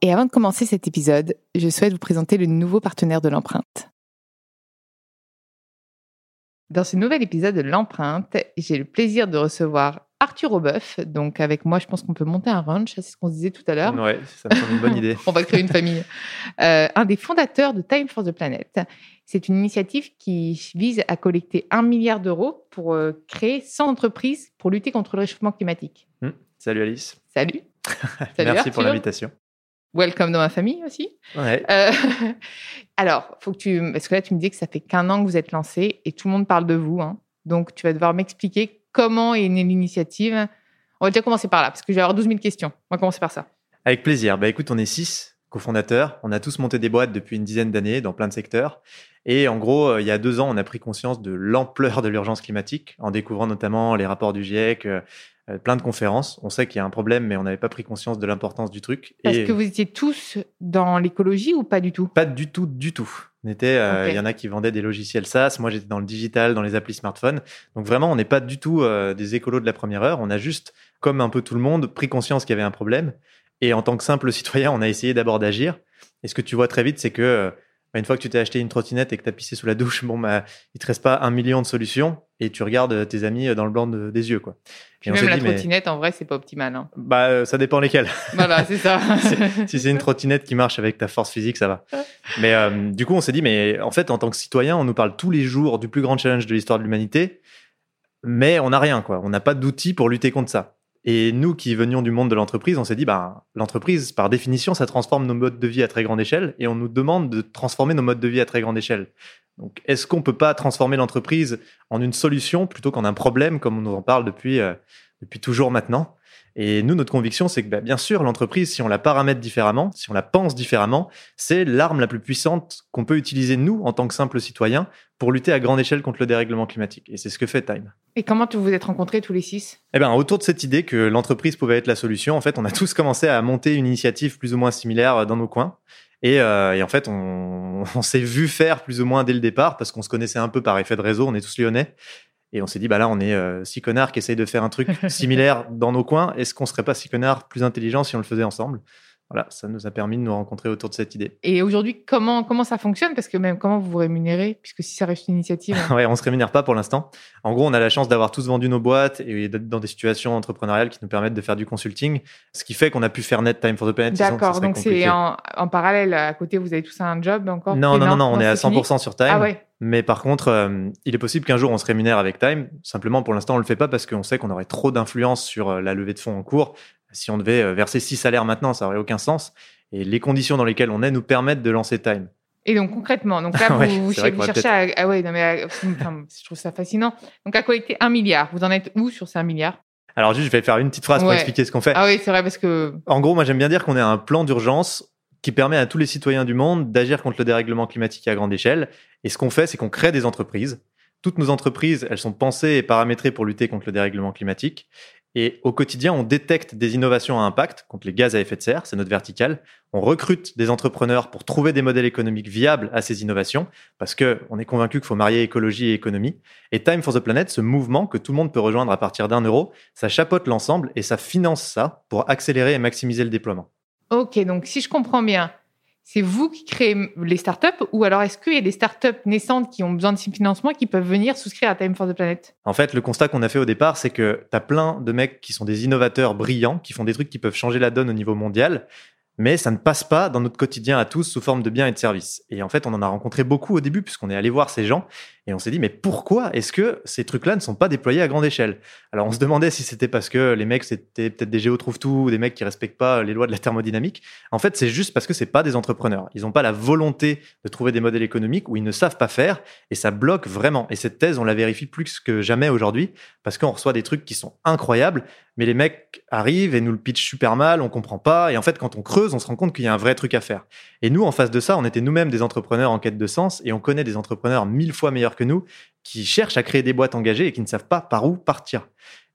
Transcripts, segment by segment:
Et avant de commencer cet épisode, je souhaite vous présenter le nouveau partenaire de l'empreinte. Dans ce nouvel épisode de l'empreinte, j'ai le plaisir de recevoir Arthur Aubeuf. Donc avec moi, je pense qu'on peut monter un ranch, c'est ce qu'on se disait tout à l'heure. Ouais, ça me semble une bonne idée. On va créer une famille. Euh, un des fondateurs de Time for the Planet. C'est une initiative qui vise à collecter un milliard d'euros pour euh, créer 100 entreprises pour lutter contre le réchauffement climatique. Hmm. Salut Alice. Salut. Salut Merci pour l'invitation. Welcome dans ma famille aussi. Ouais. Euh, alors, faut que tu, parce que là, tu me dis que ça fait qu'un an que vous êtes lancé et tout le monde parle de vous. Hein. Donc, tu vas devoir m'expliquer comment est née l'initiative. On va déjà commencer par là, parce que je vais avoir 12 000 questions. On va commencer par ça. Avec plaisir. Bah, écoute, on est six cofondateurs. On a tous monté des boîtes depuis une dizaine d'années dans plein de secteurs. Et en gros, euh, il y a deux ans, on a pris conscience de l'ampleur de l'urgence climatique en découvrant notamment les rapports du GIEC, euh, euh, plein de conférences. On sait qu'il y a un problème, mais on n'avait pas pris conscience de l'importance du truc. Parce que vous étiez tous dans l'écologie ou pas du tout? Pas du tout, du tout. On était, euh, il y en a qui vendaient des logiciels SaaS. Moi, j'étais dans le digital, dans les applis smartphones. Donc vraiment, on n'est pas du tout euh, des écolos de la première heure. On a juste, comme un peu tout le monde, pris conscience qu'il y avait un problème. Et en tant que simple citoyen, on a essayé d'abord d'agir. Et ce que tu vois très vite, c'est que une fois que tu t'es acheté une trottinette et que tu as pissé sous la douche, bon, bah, il te reste pas un million de solutions et tu regardes euh, tes amis euh, dans le blanc des yeux. Quoi. Et même la trottinette, en vrai, c'est pas optimal. Hein. Bah, euh, ça dépend lesquelles. Voilà, c'est ça. si c'est une trottinette qui marche avec ta force physique, ça va. Mais du coup, on s'est dit, mais en fait, en tant que citoyen, on nous parle tous les jours du plus grand challenge de l'histoire de l'humanité, mais on n'a rien, quoi. On n'a pas d'outils pour lutter contre ça. Et nous qui venions du monde de l'entreprise, on s'est dit, bah, l'entreprise, par définition, ça transforme nos modes de vie à très grande échelle et on nous demande de transformer nos modes de vie à très grande échelle. Donc, est-ce qu'on peut pas transformer l'entreprise en une solution plutôt qu'en un problème, comme on nous en parle depuis, euh, depuis toujours maintenant? Et nous, notre conviction, c'est que bah, bien sûr, l'entreprise, si on la paramètre différemment, si on la pense différemment, c'est l'arme la plus puissante qu'on peut utiliser, nous, en tant que simples citoyens, pour lutter à grande échelle contre le dérèglement climatique. Et c'est ce que fait Time. Et comment vous vous êtes rencontrés tous les six? Eh bien, autour de cette idée que l'entreprise pouvait être la solution, en fait, on a tous commencé à monter une initiative plus ou moins similaire dans nos coins. Et, euh, et en fait, on, on s'est vu faire plus ou moins dès le départ parce qu'on se connaissait un peu par effet de réseau. On est tous lyonnais. Et on s'est dit, bah là, on est euh, six connards qui essayent de faire un truc similaire dans nos coins. Est-ce qu'on serait pas six connards plus intelligents si on le faisait ensemble? Voilà, ça nous a permis de nous rencontrer autour de cette idée. Et aujourd'hui, comment, comment ça fonctionne? Parce que même comment vous vous rémunérez Puisque si ça reste une initiative. ouais, on se rémunère pas pour l'instant. En gros, on a la chance d'avoir tous vendu nos boîtes et d'être dans des situations entrepreneuriales qui nous permettent de faire du consulting. Ce qui fait qu'on a pu faire net Time for the Planet. D'accord, donc c'est en, en, parallèle, à côté, vous avez tous un job encore? Non, non, non, non, on est à 100% sur Time. Ah ouais. Mais par contre, euh, il est possible qu'un jour on se rémunère avec Time. Simplement, pour l'instant, on le fait pas parce qu'on sait qu'on aurait trop d'influence sur euh, la levée de fonds en cours. Si on devait euh, verser six salaires maintenant, ça aurait aucun sens. Et les conditions dans lesquelles on est nous permettent de lancer Time. Et donc concrètement, donc là, vous, cherchez à, ah ouais, non mais je trouve ça fascinant. Donc à collecter un milliard, vous en êtes où sur ces un milliard? Alors juste, je vais faire une petite phrase pour expliquer ce qu'on fait. Ah oui, c'est vrai parce que. En gros, moi j'aime bien dire qu'on est un plan d'urgence qui permet à tous les citoyens du monde d'agir contre le dérèglement climatique à grande échelle. Et ce qu'on fait, c'est qu'on crée des entreprises. Toutes nos entreprises, elles sont pensées et paramétrées pour lutter contre le dérèglement climatique. Et au quotidien, on détecte des innovations à impact contre les gaz à effet de serre, c'est notre vertical. On recrute des entrepreneurs pour trouver des modèles économiques viables à ces innovations, parce que on est convaincu qu'il faut marier écologie et économie. Et Time for the Planet, ce mouvement que tout le monde peut rejoindre à partir d'un euro, ça chapeaute l'ensemble et ça finance ça pour accélérer et maximiser le déploiement. Ok, donc si je comprends bien, c'est vous qui créez les startups ou alors est-ce qu'il y a des startups naissantes qui ont besoin de financement qui peuvent venir souscrire à Time for the Planet? En fait, le constat qu'on a fait au départ, c'est que tu as plein de mecs qui sont des innovateurs brillants, qui font des trucs qui peuvent changer la donne au niveau mondial, mais ça ne passe pas dans notre quotidien à tous sous forme de biens et de services. Et en fait, on en a rencontré beaucoup au début puisqu'on est allé voir ces gens et on s'est dit mais pourquoi est-ce que ces trucs-là ne sont pas déployés à grande échelle? Alors on se demandait si c'était parce que les mecs c'était peut-être des géo trouve tout ou des mecs qui respectent pas les lois de la thermodynamique. En fait, c'est juste parce que c'est pas des entrepreneurs. Ils n'ont pas la volonté de trouver des modèles économiques où ils ne savent pas faire et ça bloque vraiment. Et cette thèse, on la vérifie plus que jamais aujourd'hui parce qu'on reçoit des trucs qui sont incroyables mais les mecs arrivent et nous le pitchent super mal, on comprend pas. Et en fait, quand on creuse, on se rend compte qu'il y a un vrai truc à faire. Et nous, en face de ça, on était nous-mêmes des entrepreneurs en quête de sens et on connaît des entrepreneurs mille fois meilleurs que nous qui cherchent à créer des boîtes engagées et qui ne savent pas par où partir.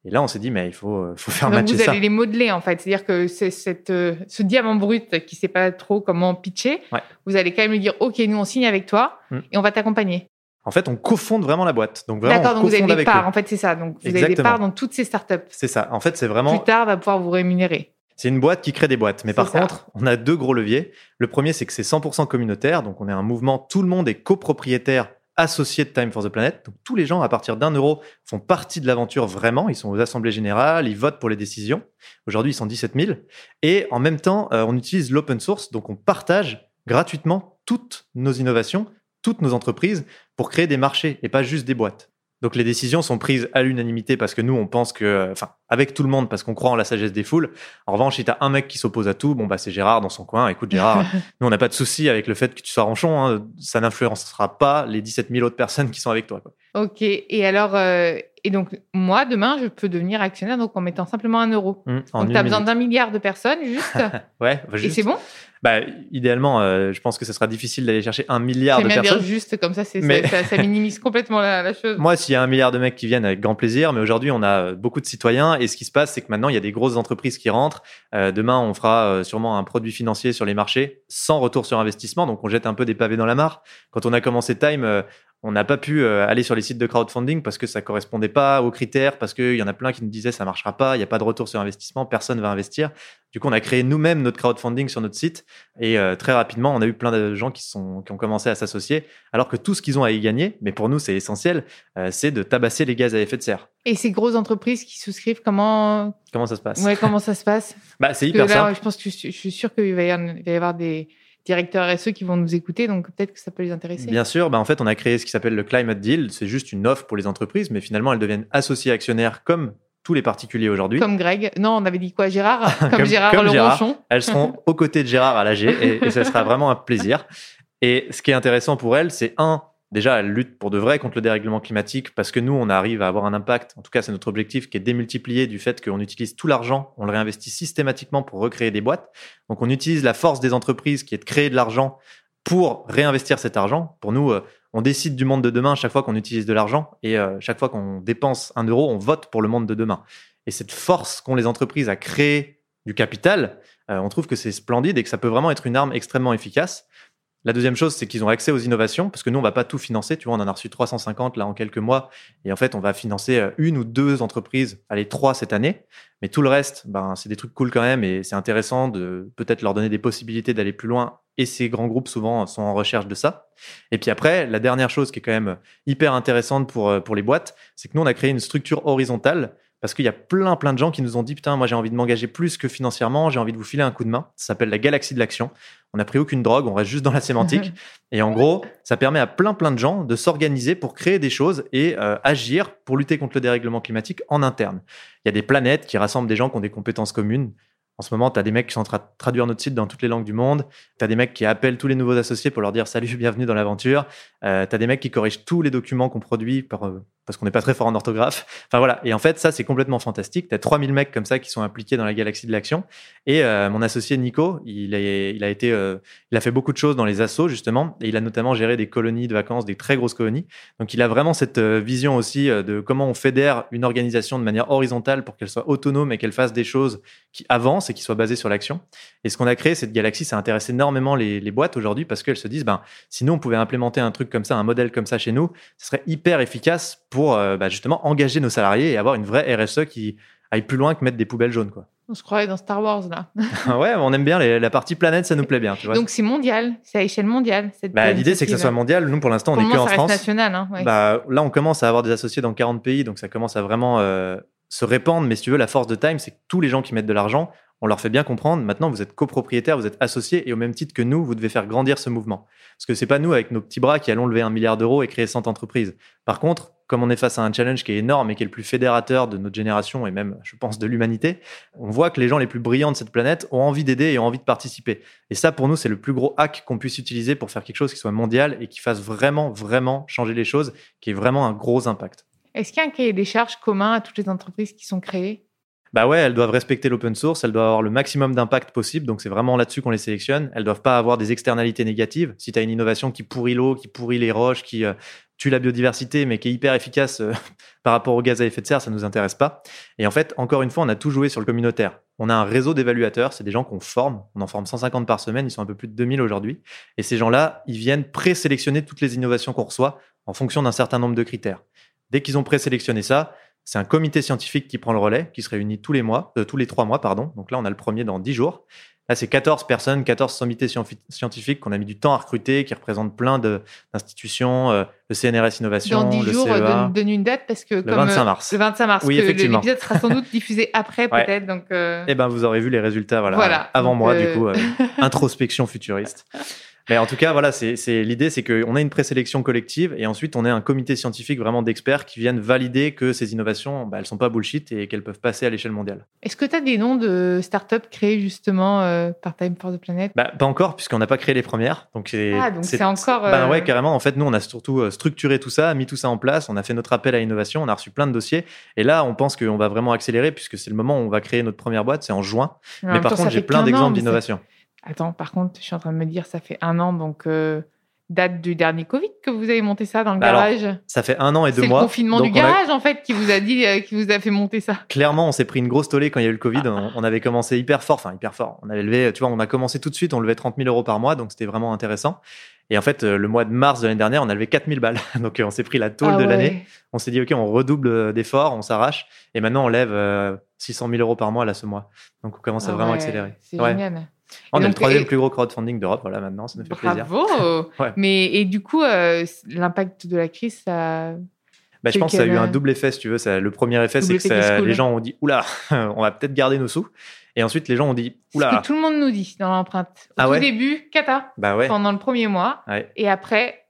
Et là, on s'est dit, mais il faut, euh, faut faire Donc matcher vous ça. allez les modeler en fait, c'est-à-dire que c'est cette, euh, ce diamant brut qui sait pas trop comment pitcher, Ouais. vous allez quand même lui dire, ok, nous on signe avec toi Mm. et on va t'accompagner. En fait, on cofonde vraiment la boîte. Donc vraiment, D'accord, on donc vous avez des parts, eux. en fait c'est ça. Donc vous avez des parts dans toutes ces startups. C'est ça. En fait, c'est vraiment. Plus tard, on va pouvoir vous rémunérer. C'est une boîte qui crée des boîtes. Mais par ça. contre, on a deux gros leviers. Le premier, c'est que c'est 100% communautaire. Donc, on est un mouvement, tout le monde est copropriétaire associé de Time for the Planet. Donc, tous les gens, à partir d'un euro, font partie de l'aventure vraiment. Ils sont aux assemblées générales, ils votent pour les décisions. Aujourd'hui, ils sont 17 000. Et en même temps, euh, on utilise l'open source. Donc, on partage gratuitement toutes nos innovations, toutes nos entreprises pour créer des marchés et pas juste des boîtes. Donc les décisions sont prises à l'unanimité parce que nous, on pense que, avec tout le monde parce qu'on croit en la sagesse des foules. En revanche, si t'as un mec qui s'oppose à tout, bon bah c'est Gérard dans son coin. Écoute Gérard, nous on n'a pas de souci avec le fait que tu sois ronchon. Hein, ça n'influencera pas les 17 000 autres personnes qui sont avec toi. Quoi. Ok, et alors, euh, et donc moi demain, je peux devenir actionnaire donc en mettant simplement un euro. Hum, en Donc une tu as besoin d'un milliard de personnes juste, Ouais, bah, et c'est bon? bah, idéalement, euh, je pense que ce sera difficile d'aller chercher un milliard de bien dire personnes. juste comme ça, Mais- ça, minimise complètement la, la chose. Moi, s'il y a un milliard de mecs qui viennent, avec grand plaisir. Mais aujourd'hui, on a beaucoup de citoyens. Et ce qui se passe, c'est que maintenant, il y a des grosses entreprises qui rentrent. Euh, demain, on fera euh, sûrement un produit financier sur les marchés sans retour sur investissement. Donc, on jette un peu des pavés dans la mare. Quand on a commencé Time, euh, on n'a pas pu euh, aller sur les sites de crowdfunding parce que ça correspondait pas aux critères, parce qu'il y en a plein qui nous disaient ça marchera pas, il n'y a pas de retour sur investissement, personne va investir. Du coup, on a créé nous-mêmes notre crowdfunding sur notre site et euh, très rapidement, on a eu plein de gens qui, sont, qui ont commencé à s'associer, alors que tout ce qu'ils ont à y gagner, mais pour nous, c'est essentiel, euh, c'est de tabasser les gaz à effet de serre. Et ces grosses entreprises qui souscrivent, comment, Comment ça se passe? Ouais, comment ça se passe? Bah, c'est hyper là, simple. je pense que je, suis sûre qu'il va y avoir des directeurs RSE qui vont nous écouter, donc peut-être que ça peut les intéresser. Bien sûr, bah en fait, on a créé ce qui s'appelle le Climate Deal. C'est juste une offre pour les entreprises, mais finalement, elles deviennent associées actionnaires comme tous les particuliers aujourd'hui. Comme Greg. Non, on avait dit quoi, Gérard Comme, Comme- Gérard comme le Gérard. Elles seront aux côtés de Gérard à l'AG et, et ce sera vraiment un plaisir. Et ce qui est intéressant pour elles, c'est un, déjà, elles luttent pour de vrai contre le dérèglement climatique parce que nous, on arrive à avoir un impact, en tout cas, c'est notre objectif, qui est démultiplié du fait qu'on utilise tout l'argent, on le réinvestit systématiquement pour recréer des boîtes. Donc, on utilise la force des entreprises qui est de créer de l'argent pour réinvestir cet argent. Pour nous, euh, on décide du monde de demain chaque fois qu'on utilise de l'argent et euh, chaque fois qu'on dépense un euro, on vote pour le monde de demain. Et cette force qu'ont les entreprises à créer du capital, euh, on trouve que c'est splendide et que ça peut vraiment être une arme extrêmement efficace. La deuxième chose, c'est qu'ils ont accès aux innovations, parce que nous, on va pas tout financer. Tu vois, on en a reçu 350 là en quelques mois, et en fait, on va financer euh, une ou deux entreprises, allez trois cette année. Mais tout le reste, ben, c'est des trucs cool quand même, et c'est intéressant de peut-être leur donner des possibilités d'aller plus loin. Et ces grands groupes souvent sont en recherche de ça. Et puis après, la dernière chose qui est quand même hyper intéressante pour euh, pour les boîtes, c'est que nous, on a créé une structure horizontale parce qu'il y a plein, plein de gens qui nous ont dit Putain, moi j'ai envie de m'engager plus que financièrement, j'ai envie de vous filer un coup de main. Ça s'appelle la galaxie de l'action. On n'a pris aucune drogue, on reste juste dans la sémantique. et en gros, ça permet à plein, plein de gens de s'organiser pour créer des choses et euh, agir pour lutter contre le dérèglement climatique en interne. Il y a des planètes qui rassemblent des gens qui ont des compétences communes. En ce moment, tu as des mecs qui sont en train de traduire notre site dans toutes les langues du monde. Tu as des mecs qui appellent tous les nouveaux associés pour leur dire salut, bienvenue dans l'aventure. Euh, tu as des mecs qui corrigent tous les documents qu'on produit par, euh, parce qu'on n'est pas très fort en orthographe. Enfin voilà. Et en fait, ça, c'est complètement fantastique. Tu as 3000 mecs comme ça qui sont impliqués dans la galaxie de l'action. Et euh, mon associé Nico, il, a été, euh, il a fait beaucoup de choses dans les assos, justement. Et il a notamment géré des colonies de vacances, des très grosses colonies. Donc il a vraiment cette euh, vision aussi de comment on fédère une organisation de manière horizontale pour qu'elle soit autonome et qu'elle fasse des choses qui avancent et qui soient basées sur l'action. Et ce qu'on a créé, cette galaxie, ça intéresse énormément les, les boîtes aujourd'hui parce qu'elles se disent, ben, si nous, on pouvait implémenter un truc comme ça, un modèle comme ça chez nous, ce serait hyper efficace pour euh, bah, justement engager nos salariés et avoir une vraie RSE qui aille plus loin que mettre des poubelles jaunes. Quoi. On se croirait dans Star Wars, là. ouais, on aime bien les- la partie planète, ça nous plaît bien. Tu vois Donc c'est mondial, c'est à échelle mondiale. bah, L'idée, c'est que ça soit mondial. Nous, pour l'instant, on Pour est le que en France. national. Hein, ouais. Bah, là, on commence à avoir des associés dans 40 pays, donc ça commence à vraiment euh, se répandre. Mais si tu veux, la force de Time, c'est que tous les gens qui mettent de l'argent, on leur fait bien comprendre. Maintenant, vous êtes copropriétaire, vous êtes associés, et au même titre que nous, vous devez faire grandir ce mouvement. Parce que c'est pas nous, avec nos petits bras, qui allons lever un milliard d'euros et créer 100 entreprises. Par contre, comme on est face à un challenge qui est énorme et qui est le plus fédérateur de notre génération et même, je pense, de l'humanité, on voit que les gens les plus brillants de cette planète ont envie d'aider et ont envie de participer. Et ça, pour nous, c'est le plus gros hack qu'on puisse utiliser pour faire quelque chose qui soit mondial et qui fasse vraiment, vraiment changer les choses, qui ait vraiment un gros impact. Est-ce qu'il y a un cahier des charges commun à toutes les entreprises qui sont créées? Bah ouais, elles doivent respecter l'open source, elles doivent avoir le maximum d'impact possible, donc c'est vraiment là-dessus qu'on les sélectionne. Elles doivent pas avoir des externalités négatives. Si tu as une innovation qui pourrit l'eau, qui pourrit les roches, qui euh, tue la biodiversité, mais qui est hyper efficace euh, par rapport aux gaz à effet de serre, ça nous intéresse pas. Et en fait, encore une fois, on a tout joué sur le communautaire. On a un réseau d'évaluateurs, c'est des gens qu'on forme. On en forme 150 par semaine, ils sont un peu plus de 2000 aujourd'hui. Et ces gens-là, ils viennent présélectionner toutes les innovations qu'on reçoit en fonction d'un certain nombre de critères. Dès qu'ils ont présélectionné ça, c'est un comité scientifique qui prend le relais, qui se réunit tous les mois, euh, tous les trois mois, pardon. Donc là, on a le premier dans 10 jours. Là, c'est 14 personnes, 14 sommités scientifiques qu'on a mis du temps à recruter, qui représentent plein d'institutions, euh, le CNRS Innovation, Dans 10 le jours, CEA. donne, donne une date parce que Le comme 25 euh, mars. Le 25 mars. Oui, effectivement. L'épisode sera sans doute diffusé après Ouais. peut-être. Donc, euh, Eh ben, vous aurez vu les résultats, voilà, Voilà. avant Donc, moi, euh, du coup, euh, introspection futuriste. Mais en tout cas, voilà, c'est l'idée, c'est qu'on a une présélection collective et ensuite on a un comité scientifique vraiment d'experts qui viennent valider que ces innovations, bah, elles sont pas bullshit et qu'elles peuvent passer à l'échelle mondiale. Est-ce que tu as des noms de startups créés justement euh, par Time for the Planet? Bah, pas encore, puisqu'on n'a pas créé les premières. Donc c'est Ah, encore, Bah euh, ouais, carrément. En fait, nous, on a surtout euh, structuré tout ça, mis tout ça en place. On a fait notre appel à innovation. On a reçu plein de dossiers. Et là, on pense qu'on va vraiment accélérer puisque c'est le moment où on va créer notre première boîte. C'est en juin. Mais par temps, contre, j'ai plein d'exemples d'innovation. Attends, par contre, je suis en train de me dire, ça fait un an, donc euh, date du dernier Covid que vous avez monté ça dans le Bah alors, garage. Ça fait un an et C'est deux le mois. confinement Donc du on a- garage en fait qui vous a dit, euh, qui vous a fait monter ça. clairement, on s'est pris une grosse tollée quand il y a eu le Covid. On, on avait commencé hyper fort, enfin hyper fort. On avait levé, tu vois, on a commencé tout de suite, on levait 30 000 euros par mois, donc c'était vraiment intéressant. Et en fait, euh, le mois de mars de l'année dernière, on a levé 4 000 balles. Donc on s'est pris la tôle Ah de ouais. l'année. On s'est dit, OK, on redouble d'efforts, on s'arrache. Et maintenant, on lève euh, 600 000 euros par mois là ce mois. Donc on commence à Ah vraiment ouais, accélérer. C'est Ouais. génial. On est le troisième et- plus gros crowdfunding d'Europe, voilà, maintenant, ça nous fait plaisir. Bravo. Ouais. Mais et du coup, euh, l'impact de la crise, ça. Bah, je pense que ça a eu un double effet, si tu veux. Ça, le premier effet, c'est que ça- les gens ont dit, oula, on va peut-être garder nos sous. Et ensuite, les gens ont dit, C'est ce oula, que tout le monde nous dit dans l'empreinte. Au Ah tout ouais début, cata bah ouais, pendant le premier mois, ouais. et après,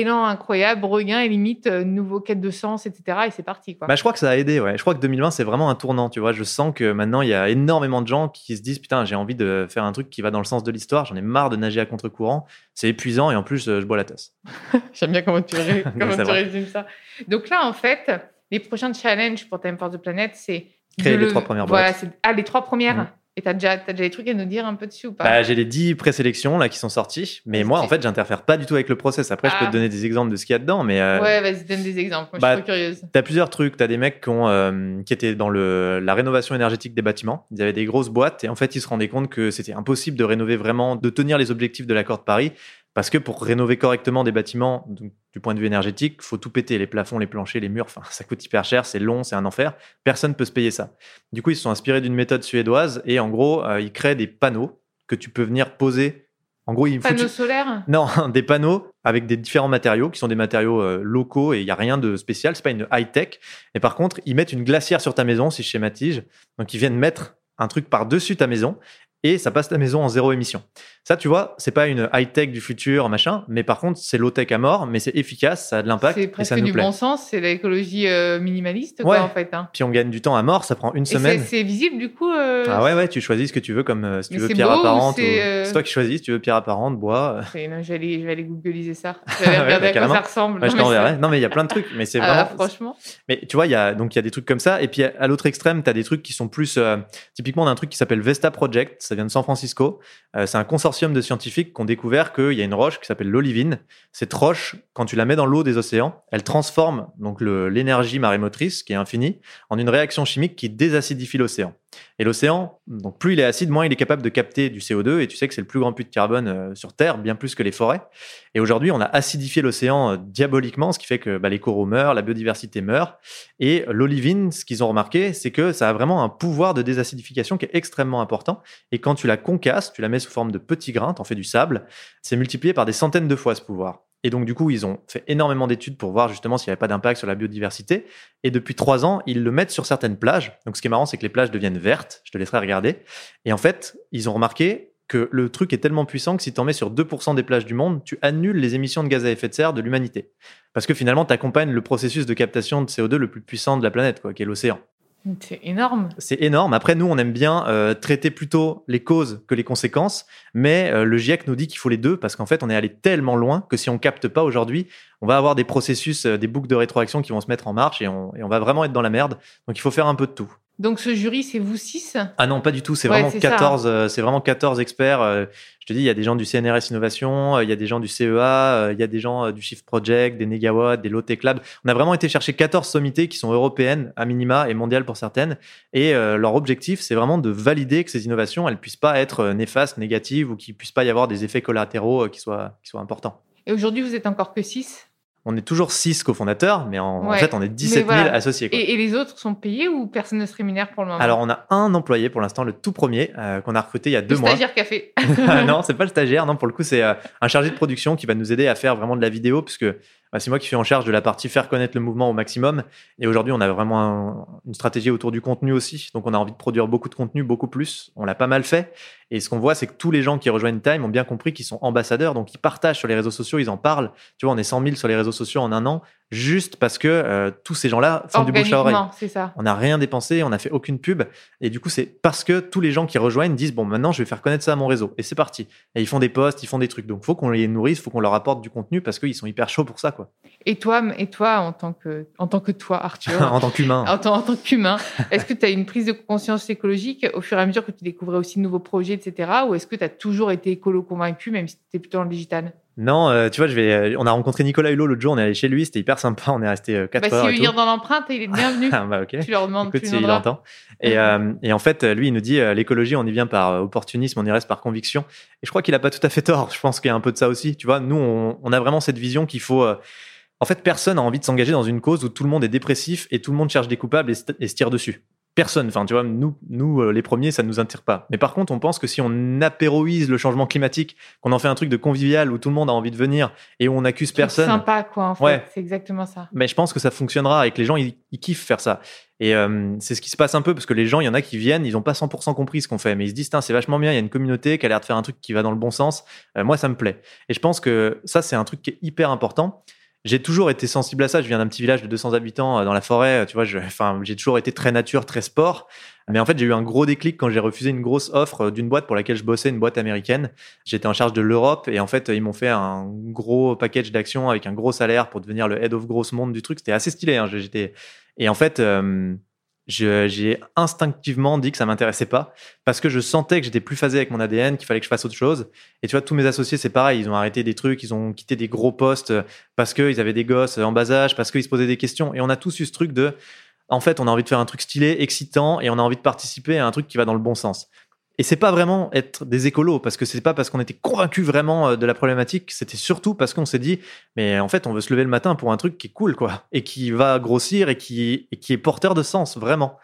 élan incroyable, regain et limite euh, nouveau quête de sens, etc. Et c'est parti quoi. Bah, je crois que ça a aidé, ouais. Je crois que 2020, c'est vraiment un tournant, tu vois. Je sens que maintenant, il y a énormément de gens qui se disent, putain, j'ai envie de faire un truc qui va dans le sens de l'histoire. J'en ai marre de nager à contre-courant. C'est épuisant et en plus, euh, je bois la tasse. J'aime bien comment tu, ré- comment C'est tu vrai. résumes ça. Donc là, en fait, les prochains challenges pour Time for the Planet, c'est Créer les le- trois premières Voilà, boîtes. c'est ah les trois premières. Mhm. Et t'as déjà, t'as déjà des trucs à nous dire un peu dessus ou pas Bah, j'ai les 10 présélections là qui sont sorties, mais moi en fait j'interfère pas du tout avec le process. Après, je peux Ah. te donner des exemples de ce qu'il y a dedans, mais euh, Ouais, vas-y, donne des exemples. Moi, bah, je suis trop curieuse. T'as plusieurs trucs. T'as des mecs qui, ont, euh, qui étaient dans le, la rénovation énergétique des bâtiments. Ils avaient des grosses boîtes et en fait, ils se rendaient compte que c'était impossible de rénover vraiment, de tenir les objectifs de l'accord de Paris. Parce que pour rénover correctement des bâtiments, donc, du point de vue énergétique, faut tout péter, les plafonds, les planchers, les murs. Enfin, ça coûte hyper cher, c'est long, c'est un enfer. Personne peut se payer ça. Du coup, ils se sont inspirés d'une méthode suédoise et en gros, euh, ils créent des panneaux que tu peux venir poser. En gros, ils Panneaux foutent- solaires? Non, des panneaux avec des différents matériaux qui sont des matériaux euh, locaux et il n'y a rien de spécial. C'est pas une high tech. Et par contre, ils mettent une glacière sur ta maison, si je schématise. Donc, ils viennent mettre un truc par-dessus ta maison et ça passe ta maison en zéro émission. Ça, tu vois, c'est pas une high tech du futur, machin, mais par contre, c'est low tech à mort, mais c'est efficace, ça a de l'impact C'est et presque ça nous du plaît. bon sens, c'est l'écologie euh, minimaliste, quoi, Ouais. en fait. hein. Puis on gagne du temps à mort, ça prend une Et c'est semaine. c'est visible, du coup euh, Ah ouais, ouais, tu choisis ce que tu veux comme euh, si tu veux c'est pierre apparente. c'est, ou- C'est toi qui choisis si tu veux pierre apparente, bois. c'est- non, je, vais aller, je vais aller googliser ça. Je vais aller Ouais, regarder à quoi carrément. ça ressemble. Ouais, Non, mais t'enverrai. c'est- Non, mais il y a plein de trucs, mais c'est Ah, vraiment. franchement. Mais tu vois, il y a donc il y a des trucs comme ça, et puis à l'autre extrême, tu as des trucs qui sont plus typiquement d'un truc qui s'appelle Vesta Project. Ça vient de San Francisco. C'est un consortium de scientifiques qui ont découvert qu'il y a une roche qui s'appelle l'olivine. Cette roche, quand tu la mets dans l'eau des océans, elle transforme donc l'énergie marémotrice qui est infinie en une réaction chimique qui désacidifie l'océan. Et l'océan, donc plus il est acide, moins il est capable de capter du CO2. Et tu sais que c'est le plus grand puits de carbone euh, sur Terre, bien plus que les forêts. Et aujourd'hui, on a acidifié l'océan euh, diaboliquement, ce qui fait que bah, les coraux meurent, la biodiversité meurt. Et l'olivine, ce qu'ils ont remarqué, c'est que ça a vraiment un pouvoir de désacidification qui est extrêmement important. Et quand tu la concasses, tu la mets sous forme de petits grains, t'en fais du sable, c'est multiplié par des centaines de fois ce pouvoir. Et donc, du coup, ils ont fait énormément d'études pour voir justement s'il n'y avait pas d'impact sur la biodiversité. Et depuis trois ans, ils le mettent sur certaines plages. Donc, ce qui est marrant, c'est que les plages deviennent vertes. Je te laisserai regarder. Et en fait, ils ont remarqué que le truc est tellement puissant que si tu en mets sur 2% des plages du monde, tu annules les émissions de gaz à effet de serre de l'humanité. Parce que finalement, tu accompagnes le processus de captation de CO2 le plus puissant de la planète, quoi, qui est l'océan. C'est énorme. C'est énorme. Après, nous, on aime bien euh, traiter plutôt les causes que les conséquences, mais euh, le GIEC nous dit qu'il faut les deux parce qu'en fait, on est allé tellement loin que si on capte pas aujourd'hui, on va avoir des processus, euh, des boucles de rétroaction qui vont se mettre en marche et on, et on va vraiment être dans la merde. Donc, il faut faire un peu de tout. Donc ce jury, c'est vous six? Ah non, pas du tout. C'est Ouais, vraiment c'est ça. 14. euh, C'est vraiment 14 experts. euh, Je te dis, il y a des gens du CNRS Innovation, euh, il y a des gens du CEA, il y a des gens du Shift Project, des Negawatt, des Low Tech Lab. On a vraiment été chercher 14 sommités qui sont européennes à minima et mondiales pour certaines. Et leur objectif, c'est vraiment de valider que ces innovations, elles puissent pas être néfastes, négatives ou qu'il puisse pas y avoir des effets collatéraux qui soient, qui soient importants. Et aujourd'hui, vous êtes encore que six? On est toujours 6 cofondateurs, mais en, fait, on est 17 000 voilà. associés. quoi. et, et les autres sont payés ou personne ne se rémunère pour le moment? Alors, on a un employé pour l'instant, le tout premier, euh, qu'on a recruté il y a Le deux mois. stagiaire café. Non, c'est pas le stagiaire. Non, pour le coup, c'est euh, un chargé de production qui va nous aider à faire vraiment de la vidéo, puisque bah, c'est moi qui suis en charge de la partie faire connaître le mouvement au maximum. Et aujourd'hui, on a vraiment un- une stratégie autour du contenu aussi. Donc, on a envie de produire beaucoup de contenu, beaucoup plus. On l'a pas mal fait. Et ce qu'on voit, c'est que tous les gens qui rejoignent Time ont bien compris qu'ils sont ambassadeurs. Donc, ils partagent sur les réseaux sociaux, ils en parlent. Tu vois, on est 100 000 sur les réseaux sociaux en un an, juste parce que euh, tous ces gens-là font du bouche à oreille. Ça. On n'a rien dépensé, on n'a fait aucune pub. Et du coup, c'est parce que tous les gens qui rejoignent disent Bon, maintenant, je vais faire connaître ça à mon réseau. Et c'est parti. Et ils font des posts, ils font des trucs. Donc, faut qu'on les nourrisse, faut qu'on leur apporte du contenu parce qu'ils sont hyper chauds pour ça, quoi. Et toi, et toi en, tant que, en tant que toi, Arthur, en tant qu'humain. en, tant, en tant qu'humain, est-ce que tu as une prise de conscience écologique au fur et à mesure que tu découvrais aussi de nouveaux projets, etc. Ou est-ce que tu as toujours été écolo convaincu, même si tu étais plutôt dans le digital? Non, euh, tu vois, je vais. euh, on a rencontré Nicolas Hulot l'autre jour, on est allé chez lui, c'était hyper sympa. On est resté 4 bah, heures. Veut tout. lire dans l'empreinte, il est bienvenu. Ah, bah, ok. tu leur demandes, Écoute, s'il demanderas. entend. Et, euh, et en fait, lui, il nous dit euh, l'écologie, on y vient par euh, opportunisme, on y reste par conviction. Et je crois qu'il a pas tout à fait tort. Je pense qu'il y a un peu de ça aussi. Tu vois, nous, on, on a vraiment cette vision qu'il faut. euh, en fait, personne a envie de s'engager dans une cause où tout le monde est dépressif et tout le monde cherche des coupables et se tire dessus. Personne. Enfin, tu vois, nous, nous euh, les premiers, ça ne nous attire pas. Mais par contre, on pense que si on apéroise le changement climatique, qu'on en fait un truc de convivial où tout le monde a envie de venir et où on accuse personne. sympa, quoi, en fait. Ouais. C'est exactement ça. Mais je pense que ça fonctionnera et que les gens, ils, ils kiffent faire ça. Et euh, c'est ce qui se passe un peu parce que les gens, il y en a qui viennent, ils n'ont pas 100% compris ce qu'on fait, mais ils se disent, c'est vachement bien, il y a une communauté qui a l'air de faire un truc qui va dans le bon sens. Euh, moi, ça me plaît. Et je pense que ça, c'est un truc qui est hyper important. J'ai toujours été sensible à ça. Je viens d'un petit village de 200 habitants euh, dans la forêt. Tu vois, enfin, j'ai toujours été très nature, très sport. Mais en fait, j'ai eu un gros déclic quand j'ai refusé une grosse offre euh, d'une boîte pour laquelle je bossais, une boîte américaine. J'étais en charge de l'Europe et en fait, ils m'ont fait un gros package d'actions avec un gros salaire pour devenir le head of gross monde du truc. C'était assez stylé. Hein. J'étais et en fait, euh, j'ai instinctivement dit que ça m'intéressait pas parce que je sentais que j'étais plus phasé avec mon ADN, qu'il fallait que je fasse autre chose. Et tu vois, tous mes associés, c'est pareil. Ils ont arrêté des trucs, ils ont quitté des gros postes parce qu'ils avaient des gosses en bas âge, parce qu'ils se posaient des questions. Et on a tous eu ce truc de, en fait, on a envie de faire un truc stylé, excitant, et on a envie de participer à un truc qui va dans le bon sens. Et c'est pas vraiment être des écolos, parce que c'est pas parce qu'on était convaincus vraiment euh, de la problématique, c'était surtout parce qu'on s'est dit, mais en fait, on veut se lever le matin pour un truc qui est cool, quoi, et qui va grossir et qui, et qui est porteur de sens, vraiment.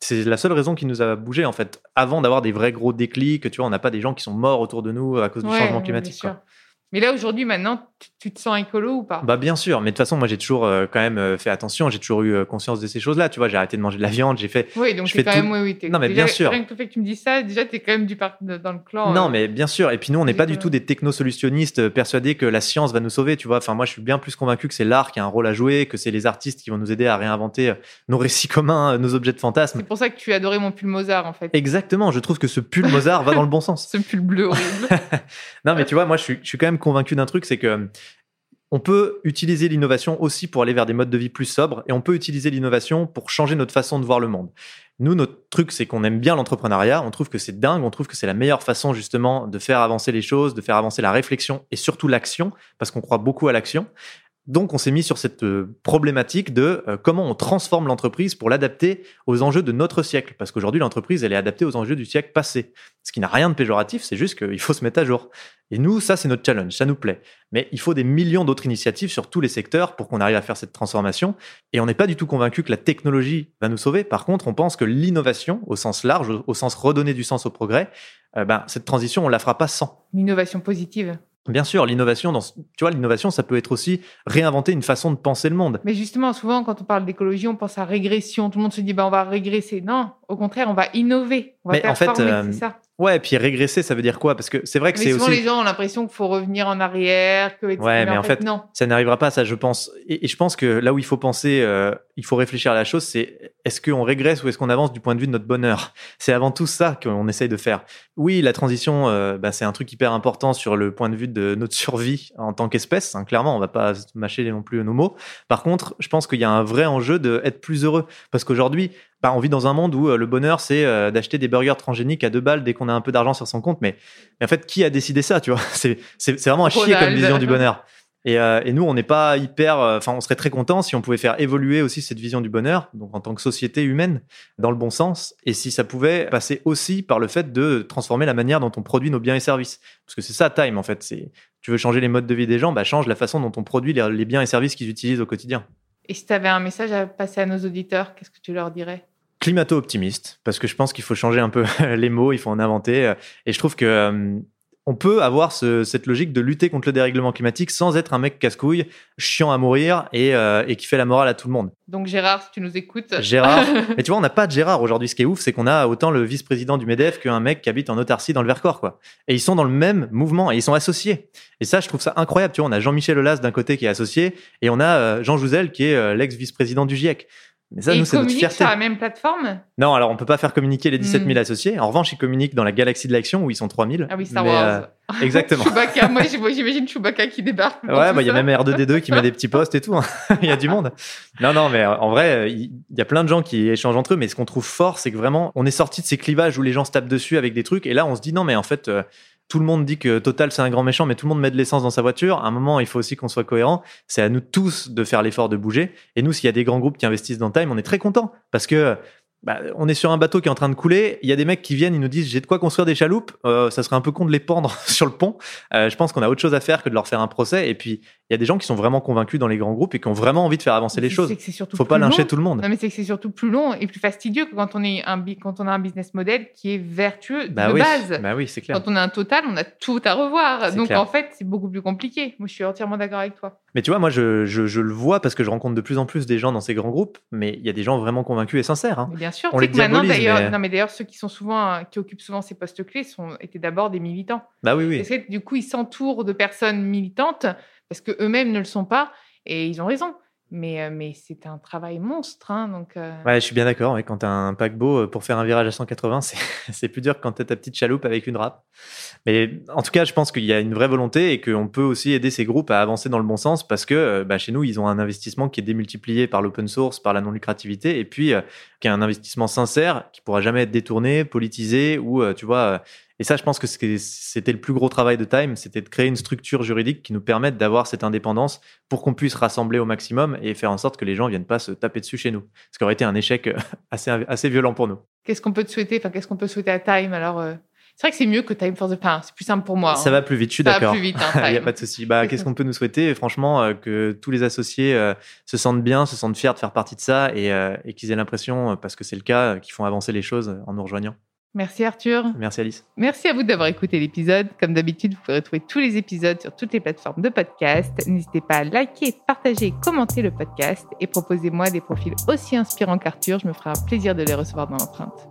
C'est la seule raison qui nous a bougé, en fait, avant d'avoir des vrais gros déclics, tu vois, on n'a pas des gens qui sont morts autour de nous à cause du Ouais, changement climatique, quoi. Mais là, aujourd'hui, maintenant, tu, tu te sens écolo ou pas? Bah bien sûr, mais de toute façon, moi j'ai toujours euh, quand même euh, fait attention, j'ai toujours eu euh, conscience de ces choses-là. Tu vois, j'ai arrêté de manger de la viande, j'ai fait. Oui, donc je fais quand tout- même, oui, oui, t'es- Non, mais déjà, bien sûr. Rien que le fait que tu me dis ça, déjà, t'es quand même du part dans le clan. non, mais bien sûr. Et puis nous, on n'est pas du tout des technosolutionnistes persuadés que la science va nous sauver. Tu vois, enfin moi, je suis bien plus convaincu que c'est l'art qui a un rôle à jouer, que c'est les artistes qui vont nous aider à réinventer nos récits communs, nos objets de fantasme. C'est pour ça que tu adorais mon pull Mozart, en fait. Exactement. Je trouve que ce pull Mozart va dans le bon sens. Ce pull bleu horrible. Non, mais tu vois, moi, je suis, je suis quand même convaincu d'un truc, c'est que euh, on peut utiliser l'innovation aussi pour aller vers des modes de vie plus sobres, et on peut utiliser l'innovation pour changer notre façon de voir le monde. Nous, notre truc, c'est qu'on aime bien l'entrepreneuriat. On trouve que c'est dingue. On trouve que c'est la meilleure façon, justement, de faire avancer les choses, de faire avancer la réflexion et surtout l'action, parce qu'on croit beaucoup à l'action. Donc, on s'est mis sur cette euh, problématique de euh, comment on transforme l'entreprise pour l'adapter aux enjeux de notre siècle. Parce qu'aujourd'hui, l'entreprise, elle est adaptée aux enjeux du siècle passé. Ce qui n'a rien de péjoratif, c'est juste qu'il faut se mettre à jour. Et nous, ça, c'est notre challenge, ça nous plaît. Mais il faut des millions d'autres initiatives sur tous les secteurs pour qu'on arrive à faire cette transformation. Et on n'est pas du tout convaincu que la technologie va nous sauver. Par contre, on pense que l'innovation, au sens large, au- sens redonner du sens au progrès, euh, ben, cette transition, on la fera pas sans. Une innovation positive. Bien sûr, l'innovation, dans, tu vois, l'innovation, ça peut être aussi réinventer une façon de penser le monde. Mais justement, souvent, quand on parle d'écologie, on pense à régression. Tout le monde se dit, bah, on va régresser. Non, au contraire, on va innover. On va Mais en fait, euh, c'est ça. Ouais, et puis régresser, ça veut dire quoi? Parce que c'est vrai que c'est souvent, aussi. les gens ont l'impression qu'il faut revenir en arrière. Que, etc. Ouais, mais en fait, non. ça n'arrivera pas, ça, je pense. Et, et je pense que là où il faut penser, euh, il faut réfléchir à la chose, c'est est-ce qu'on régresse ou est-ce qu'on avance du point de vue de notre bonheur? C'est avant tout ça qu'on essaye de faire. Oui, la transition, euh, bah, c'est un truc hyper important sur le point de vue de notre survie en tant qu'espèce. Hein, clairement, on va pas mâcher non plus nos mots. Par contre, je pense qu'il y a un vrai enjeu d'être plus heureux. Parce qu'aujourd'hui, bah, on vit dans un monde où euh, le bonheur, c'est euh, d'acheter des burgers transgéniques à deux balles dès qu'on a un peu d'argent sur son compte. Mais, en fait, qui a décidé ça, tu vois? C'est vraiment à chier comme vision du bonheur. Et, euh, et, nous, on n'est pas hyper. Enfin, on serait très content si on pouvait faire évoluer aussi cette vision du bonheur, donc en tant que société humaine, dans le bon sens, et si ça pouvait passer aussi par le fait de transformer la manière dont on produit nos biens et services. Parce que c'est ça, Time, en fait. C'est tu veux changer les modes de vie des gens, bah change la façon dont on produit les, les biens et services qu'ils utilisent au quotidien. Et si tu avais un message à passer à nos auditeurs, qu'est-ce que tu leur dirais? Climato-optimiste, parce que je pense qu'il faut changer un peu les mots, il faut en inventer. Et je trouve que euh, on peut avoir cette logique de lutter contre le dérèglement climatique sans être un mec casse-couille, chiant à mourir euh, et, qui fait la morale à tout le monde. Donc Gérard, si tu nous écoutes. Gérard. Mais tu vois, on n'a pas de Gérard aujourd'hui. Ce qui est ouf, c'est qu'on a autant le vice-président du MEDEF qu'un mec qui habite en autarcie dans le Vercors, quoi. Et ils sont dans le même mouvement et ils sont associés. Et ça, je trouve ça incroyable. Tu vois, on a Jean-Michel Aulas d'un côté qui est associé et on a euh, Jean Jouzel qui est euh, l'ex-vice-président du GIEC. Mais ça, nous, c'est notre fierté. sur la même plateforme? Non, alors on peut pas faire communiquer les 17 000 hmm. associés. En revanche, ils communiquent dans la galaxie de l'action où ils sont 3000. Ah oui, Star Wars. Euh, exactement. Chewbacca, moi j'imagine Chewbacca qui débarque. Ouais, bah il y a même R2D2 qui met des petits posts et tout. Hein. Il y a du monde. Non, non, mais en vrai, il y a plein de gens qui échangent entre eux. Mais ce qu'on trouve fort, c'est que vraiment, on est sorti de ces clivages où les gens se tapent dessus avec des trucs. Et là, on se dit non, mais en fait, euh, tout le monde dit que Total c'est un grand méchant, mais tout le monde met de l'essence dans sa voiture. À un moment, il faut aussi qu'on soit cohérent. C'est à nous tous de faire l'effort de bouger. Et nous, s'il y a des grands groupes qui investissent dans Time, on est très content parce que bah, on est sur un bateau qui est en train de couler. Il y a des mecs qui viennent, ils nous disent j'ai de quoi construire des chaloupes. Euh, ça serait un peu con de les pendre sur le pont. Euh, je pense qu'on a autre chose à faire que de leur faire un procès. Et puis il y a des gens qui sont vraiment convaincus dans les grands groupes et qui ont vraiment envie de faire avancer les choses. Il faut pas lyncher tout le monde. Non, mais c'est que c'est surtout plus long et plus fastidieux que quand on est un quand on a un business model qui est vertueux bah de oui. base. Bah oui, c'est clair. Quand on a un total, on a tout à revoir. Donc en fait, c'est beaucoup plus compliqué. Moi, je suis entièrement d'accord avec toi. Mais tu vois, moi, je, je, je, le vois parce que je rencontre de plus en plus des gens dans ces grands groupes, mais il y a des gens vraiment convaincus et sincères. Hein. Bien sûr. On les d'ailleurs, non, mais d'ailleurs, ceux qui sont souvent, qui occupent souvent ces postes clés sont étaient d'abord des militants. Bah oui, oui. Du coup, ils s'entourent de personnes militantes parce que eux-mêmes ne le sont pas, et ils ont raison. Mais, euh, mais c'est un travail monstre. Hein, donc, euh. Ouais, je suis bien d'accord. Quand tu as un paquebot euh, pour faire un virage à 180, c'est plus dur que quand tu as ta petite chaloupe avec une râpe. Mais en tout cas, je pense qu'il y a une vraie volonté et qu'on peut aussi aider ces groupes à avancer dans le bon sens parce que bah, chez nous, ils ont un investissement qui est démultiplié par l'open source, par la non-lucrativité et puis qui est un investissement sincère qui pourra jamais être détourné, politisé ou, tu vois, et ça, je pense que c'était le plus gros travail de Time, c'était de créer une structure juridique qui nous permette d'avoir cette indépendance pour qu'on puisse rassembler au maximum et faire en sorte que les gens viennent pas se taper dessus chez nous. Ce qui aurait été un échec assez, assez violent pour nous. Qu'est-ce qu'on peut te souhaiter? Enfin, qu'est-ce qu'on peut souhaiter à Time Alors, euh, c'est vrai que c'est mieux que Time for the Pain. C'est plus simple pour moi. Ça va plus vite, je suis d'accord. Ça va plus vite. Hein, Il n'y a pas de souci. Bah, qu'est-ce qu'on peut nous souhaiter? Franchement, euh, que tous les associés euh, se sentent bien, se sentent fiers de faire partie de ça et, et qu'ils aient l'impression, parce que c'est le cas, qu'ils font avancer les choses en nous rejoignant. Merci Arthur. Merci Alice. Merci à vous d'avoir écouté l'épisode. Comme d'habitude, vous pouvez retrouver tous les épisodes sur toutes les plateformes de podcast. N'hésitez pas à liker, partager, commenter le podcast et proposez-moi des profils aussi inspirants qu'Arthur. Je me ferai un plaisir de les recevoir dans l'empreinte.